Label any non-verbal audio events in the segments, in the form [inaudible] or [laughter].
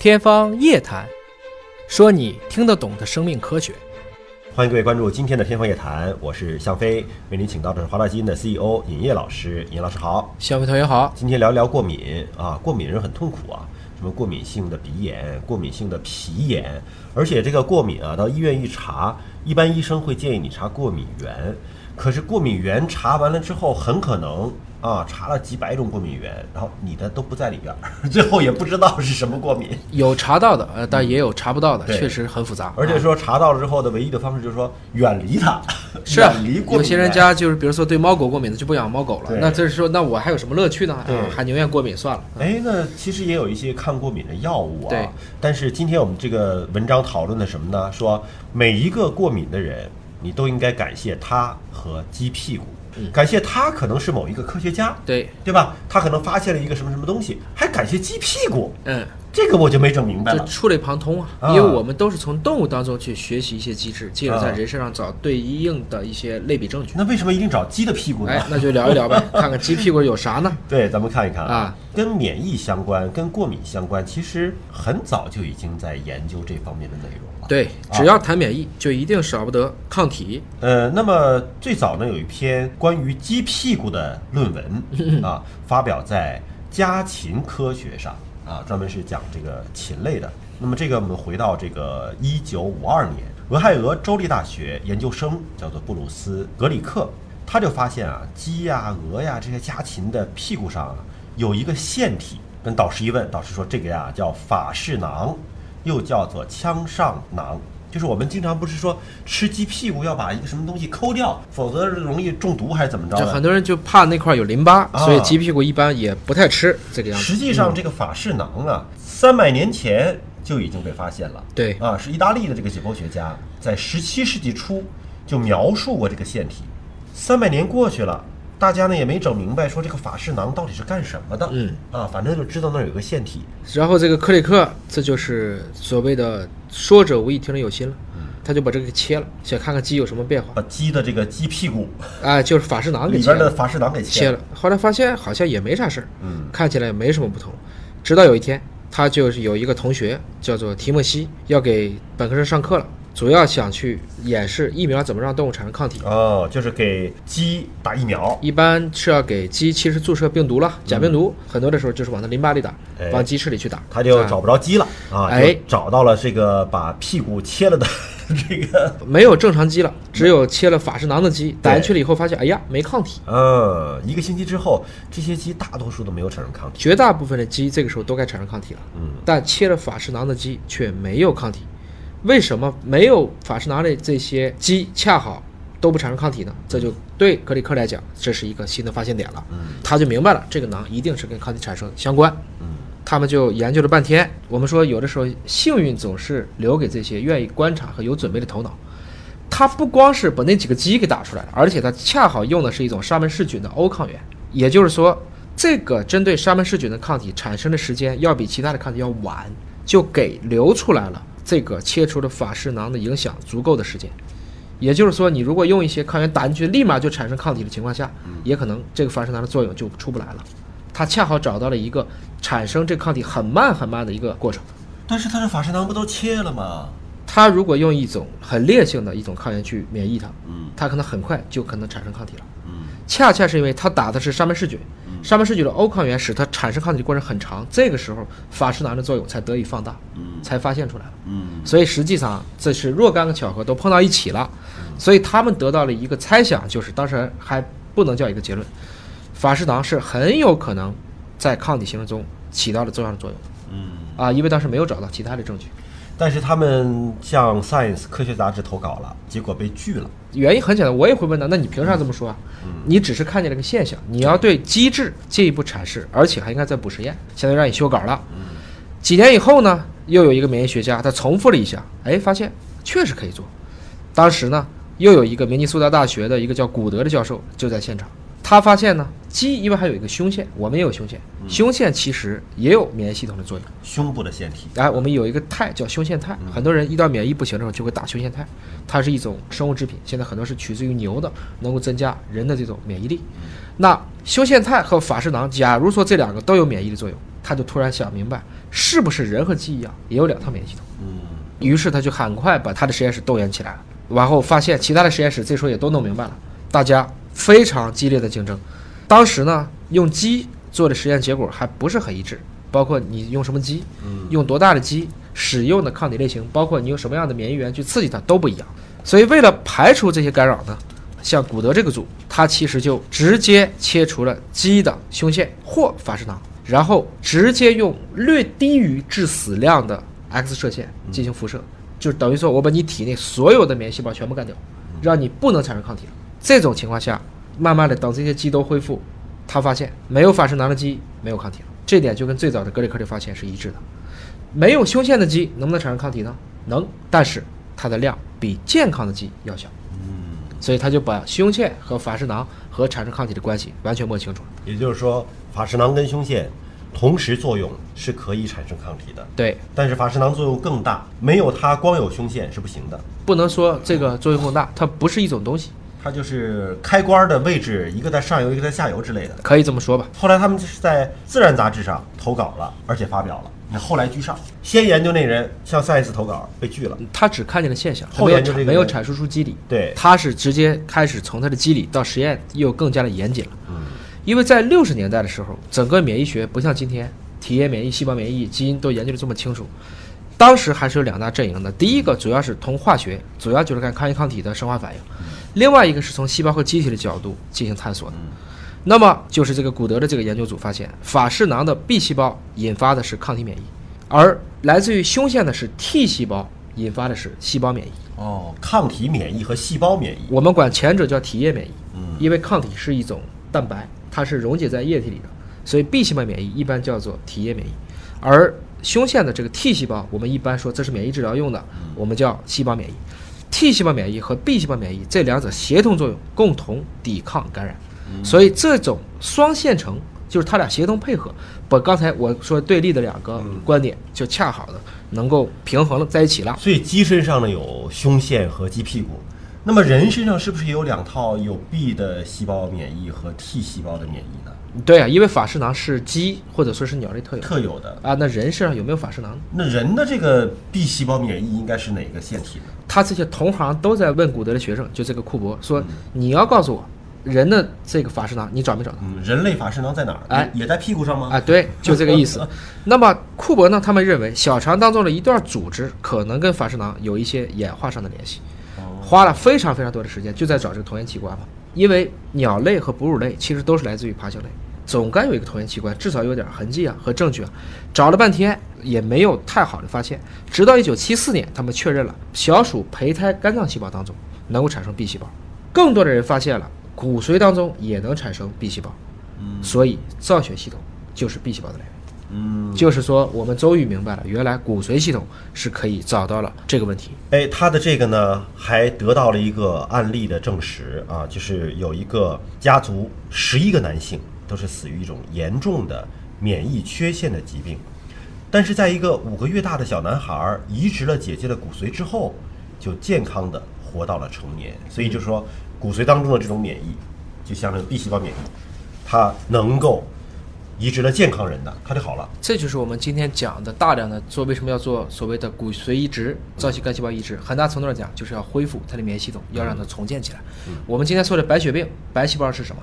天方夜谭，说你听得懂的生命科学。欢迎各位关注今天的天方夜谭，我是向飞，为您请到的是华大基因的 CEO 尹烨老师。尹老师好，向飞同学好。今天聊一聊过敏啊，过敏人很痛苦啊，什么过敏性的鼻炎、过敏性的皮炎，而且这个过敏啊，到医院一查，一般医生会建议你查过敏源，可是过敏源查完了之后，很可能。啊，查了几百种过敏源，然后你的都不在里边，[laughs] 最后也不知道是什么过敏。有查到的，呃，但也有查不到的，确实很复杂。而且说查到了之后的唯一的方式就是说远离它，远离过敏。有些人家就是比如说对猫狗过敏的就不养猫狗了，那这是说那我还有什么乐趣呢？对，还宁愿过敏算了。哎，那其实也有一些抗过敏的药物啊。对。但是今天我们这个文章讨论的什么呢？说每一个过敏的人，你都应该感谢他和鸡屁股。感谢他可能是某一个科学家，对对吧？他可能发现了一个什么什么东西，还感谢鸡屁股，嗯，这个我就没整明白了。触类旁通啊，因为我们都是从动物当中去学习一些机制，进而在人身上找对应的一些类比证据。那为什么一定找鸡的屁股呢？哎，那就聊一聊呗，[laughs] 看看鸡屁股有啥呢？对，咱们看一看啊，跟免疫相关、跟过敏相关，其实很早就已经在研究这方面的内容。对，只要谈免疫，就一定少不得抗体。呃，那么最早呢，有一篇关于鸡屁股的论文 [laughs] 啊，发表在《家禽科学》上啊，专门是讲这个禽类的。那么这个我们回到这个一九五二年，俄亥俄州立大学研究生叫做布鲁斯·格里克，他就发现啊，鸡呀、鹅呀这些家禽的屁股上有一个腺体。跟导师一问，导师说这个呀叫法氏囊。又叫做腔上囊，就是我们经常不是说吃鸡屁股要把一个什么东西抠掉，否则容易中毒还是怎么着？就很多人就怕那块有淋巴，所以鸡屁股一般也不太吃这个样子。实际上，这个法式囊啊，三百年前就已经被发现了。对啊，是意大利的这个解剖学家在十七世纪初就描述过这个腺体。三百年过去了。大家呢也没整明白，说这个法氏囊到底是干什么的？嗯啊，反正就知道那儿有个腺体。然后这个克里克，这就是所谓的说者无意，听者有心了。嗯，他就把这个给切了，想看看鸡有什么变化。把鸡的这个鸡屁股，哎，就是法氏囊给里边的法氏囊给切了。后来发现好像也没啥事儿，嗯，看起来也没什么不同。直到有一天，他就是有一个同学叫做提莫西，要给本科生上课了。主要想去演示疫苗怎么让动物产生抗体。哦，就是给鸡打疫苗，一般是要给鸡其实注射病毒了，假病毒，很多的时候就是往它淋巴里打，往鸡翅里去打，他就找不着鸡了啊，哎，找到了这个把屁股切了的 [laughs] 这个。没有正常鸡了，只有切了法氏囊的鸡，打进去了以后发现，哎呀，没抗体。嗯，一个星期之后，这些鸡大多数都没有产生抗体，绝大部分的鸡这个时候都该产生抗体了，嗯，但切了法氏囊的鸡却没有抗体。为什么没有法氏囊类这些鸡恰好都不产生抗体呢？这就对格里克来讲，这是一个新的发现点了。嗯，他就明白了，这个囊一定是跟抗体产生相关。嗯，他们就研究了半天。我们说，有的时候幸运总是留给这些愿意观察和有准备的头脑。他不光是把那几个鸡给打出来了，而且他恰好用的是一种沙门氏菌的欧抗原，也就是说，这个针对沙门氏菌的抗体产生的时间要比其他的抗体要晚，就给留出来了。这个切除了法氏囊的影响足够的时间，也就是说，你如果用一些抗原打进去，立马就产生抗体的情况下，也可能这个法氏囊的作用就出不来了。它恰好找到了一个产生这抗体很慢很慢的一个过程。但是它的法氏囊不都切了吗？它如果用一种很烈性的一种抗原去免疫它，嗯，它可能很快就可能产生抗体了。嗯，恰恰是因为它打的是沙门氏菌。沙门氏菌的欧抗原使它产生抗体的过程很长，这个时候法氏囊的作用才得以放大，才发现出来了。嗯，所以实际上这是若干个巧合都碰到一起了，所以他们得到了一个猜想，就是当时还不能叫一个结论，法氏囊是很有可能在抗体形成中起到了重要的作用。嗯，啊，因为当时没有找到其他的证据。但是他们向《Science》科学杂志投稿了，结果被拒了。原因很简单，我也会问他，那你凭啥这么说啊？你只是看见了个现象，你要对机制进一步阐释，而且还应该再补实验。现在让你修稿了。几年以后呢，又有一个免疫学家，他重复了一下，哎，发现确实可以做。当时呢，又有一个明尼苏达大学的一个叫古德的教授就在现场。他发现呢，鸡因为还有一个胸腺，我们也有胸腺，胸腺其实也有免疫系统的作用。胸部的腺体，哎，我们有一个肽叫胸腺肽，很多人一到免疫不行的时候就会打胸腺肽，它是一种生物制品，现在很多是取自于牛的，能够增加人的这种免疫力。那胸腺肽和法氏囊，假如说这两个都有免疫的作用，他就突然想明白，是不是人和鸡一样也有两套免疫系统？嗯，于是他就很快把他的实验室动员起来了，然后发现其他的实验室这时候也都弄明白了，大家非常激烈的竞争。当时呢，用鸡做的实验结果还不是很一致，包括你用什么鸡，用多大的鸡，使用的抗体类型，包括你用什么样的免疫源去刺激它都不一样。所以为了排除这些干扰呢，像古德这个组，他其实就直接切除了鸡的胸腺或法氏囊，然后直接用略低于致死量的 X 射线进行辐射，就等于说我把你体内所有的免疫细胞全部干掉，让你不能产生抗体了。这种情况下，慢慢的等这些鸡都恢复，他发现没有法氏囊的鸡没有抗体了，这点就跟最早的格里克的发现是一致的。没有胸腺的鸡能不能产生抗体呢？能，但是它的量比健康的鸡要小。嗯所以他就把胸腺和法氏囊和产生抗体的关系完全摸清楚了。也就是说，法氏囊跟胸腺同时作用是可以产生抗体的，对，但是法氏囊作用更大，没有它光有胸腺是不行的。不能说这个作用更大，它不是一种东西，它就是开关的位置，一个在上游，一个在下游之类的。可以这么说吧。后来他们就是在《自然》杂志上投稿了，而且发表了。你后来居上，先研究那人向 Science 投稿被拒了，他只看见了现象，他后研究这个没有阐述出机理。对，他是直接开始从他的机理到实验又更加的严谨了。嗯，因为在六十年代的时候，整个免疫学不像今天体液免疫、细胞免疫、基因都研究的这么清楚。当时还是有两大阵营的，第一个主要是同化学，主要就是看抗原抗体的生化反应；另外一个是从细胞和机体的角度进行探索的。那么就是这个古德的这个研究组发现，法氏囊的 B 细胞引发的是抗体免疫，而来自于胸腺的是 T 细胞引发的是细胞免疫。哦，抗体免疫和细胞免疫，我们管前者叫体液免疫，嗯因为抗体是一种蛋白，它是溶解在液体里的，所以 B 细胞免疫一般叫做体液免疫，而胸腺的这个 T 细胞，我们一般说这是免疫治疗用的，我们叫细胞免疫。T 细胞免疫和 B 细胞免疫这两者协同作用，共同抵抗感染，所以这种双线程就是它俩协同配合，把刚才我说对立的两个观点就恰好的能够平衡了在一起了。所以鸡身上呢有胸腺和鸡屁股，那么人身上是不是也有两套有 B 的细胞免疫和 T 细胞的免疫呢？对啊，因为法氏囊是鸡或者说是鸟类特有特有的。啊，那人身上有没有法氏囊呢？那人的这个 B 细胞免疫应该是哪个腺体呢？他这些同行都在问古德的学生，就这个库珀说：“你要告诉我，人的这个法氏囊你找没找到？”嗯，人类法氏囊在哪儿？哎也也在屁股上吗？啊，对，就这个意思。[laughs] 那么库珀呢？他们认为小肠当中的一段组织可能跟法氏囊有一些演化上的联系，花了非常非常多的时间就在找这个同源器官嘛。因为鸟类和哺乳类其实都是来自于爬行类，总该有一个同源器官，至少有点痕迹啊和证据啊。找了半天也没有太好的发现，直到一九七四年，他们确认了小鼠胚胎肝脏细胞当中能够产生 B 细胞，更多的人发现了骨髓当中也能产生 B 细胞，所以造血系统就是 B 细胞的来源。嗯，就是说，我们终于明白了，原来骨髓系统是可以找到了这个问题。哎，他的这个呢，还得到了一个案例的证实啊，就是有一个家族十一个男性都是死于一种严重的免疫缺陷的疾病，但是在一个五个月大的小男孩儿移植了姐姐的骨髓之后，就健康的活到了成年。所以就是说，骨髓当中的这种免疫，就像这个 B 细胞免疫，它能够移植了健康人的，他就好了。这就是我们今天讲的大量的做为什么要做所谓的骨髓移植、造血干细胞移植，很大程度上讲就是要恢复它的免疫系统，要让它重建起来。我们今天说的白血病，白细胞是什么？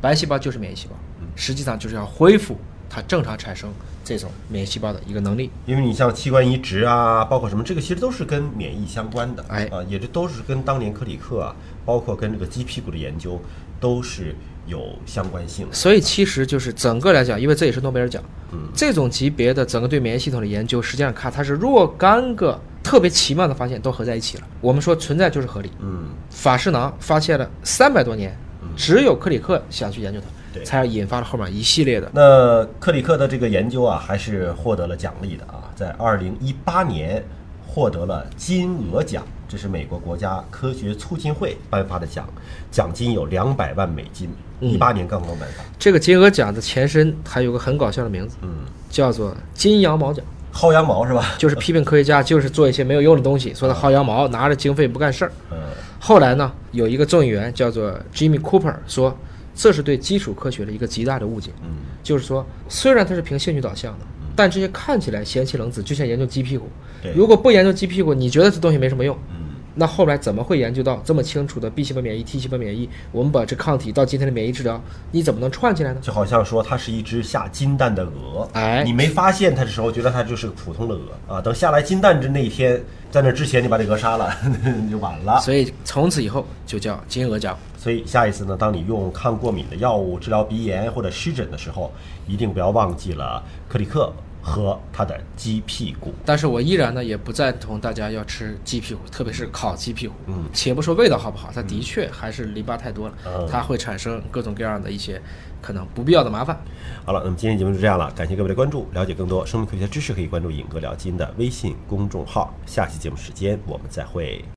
白细胞就是免疫细胞，实际上就是要恢复它正常产生这种免疫细胞的一个能力。因为你像器官移植啊，包括什么，这个其实都是跟免疫相关的，哎啊，也这都是跟当年克里克啊，包括跟这个鸡屁股的研究都是有相关性的。所以其实就是整个来讲，因为这也是诺贝尔奖，嗯这种级别的整个对免疫系统的研究，实际上看它是若干个特别奇妙的发现都合在一起了。我们说存在就是合理。嗯，法氏囊发现了三百多年，只有克里克想去研究对它，才引发了后面一系列的。那克里克的这个研究啊，还是获得了奖励的啊，在二零一八年获得了金鹅奖，这是美国国家科学促进会颁发的奖，奖金有两百万美金，一八年刚刚颁发。这个金鹅奖的前身还有个很搞笑的名字，嗯，叫做金羊毛奖，薅羊毛是吧？[laughs] [laughs] 就是批评科学家就是做一些没有用的东西，说他薅羊毛，拿着经费不干事儿。嗯后来呢，有一个众议员叫做 Jimmy Cooper 说，这是对基础科学的一个极大的误解。嗯，就是说，虽然他是凭兴趣导向的，但这些看起来贤妻冷子，就像研究鸡屁股对。如果不研究鸡屁股，你觉得这东西没什么用，嗯，那后来怎么会研究到这么清楚的 B 细胞免疫、T 细胞免疫？我们把这抗体到今天的免疫治疗，你怎么能串起来呢？就好像说它是一只下金蛋的鹅，哎你没发现它的时候，觉得它就是个普通的鹅啊，等下来金蛋的那一天，在那之前你把这鹅杀了，你 [laughs] 就晚了。所以从此以后就叫金鹅奖。所以下一次呢，当你用抗过敏的药物治疗鼻炎或者湿疹的时候，一定不要忘记了克里克和它的鸡屁股。但是我依然呢也不赞同大家要吃鸡屁股，特别是烤鸡屁股。嗯且不说味道好不好，它的确还是淋巴太多了，嗯它会产生各种各样的一些可能不必要的麻烦。好了，那么今天节目就这样了，感谢各位的关注。了解更多生命科学知识，可以关注“尹哥聊基因”的微信公众号。下期节目时间我们再会。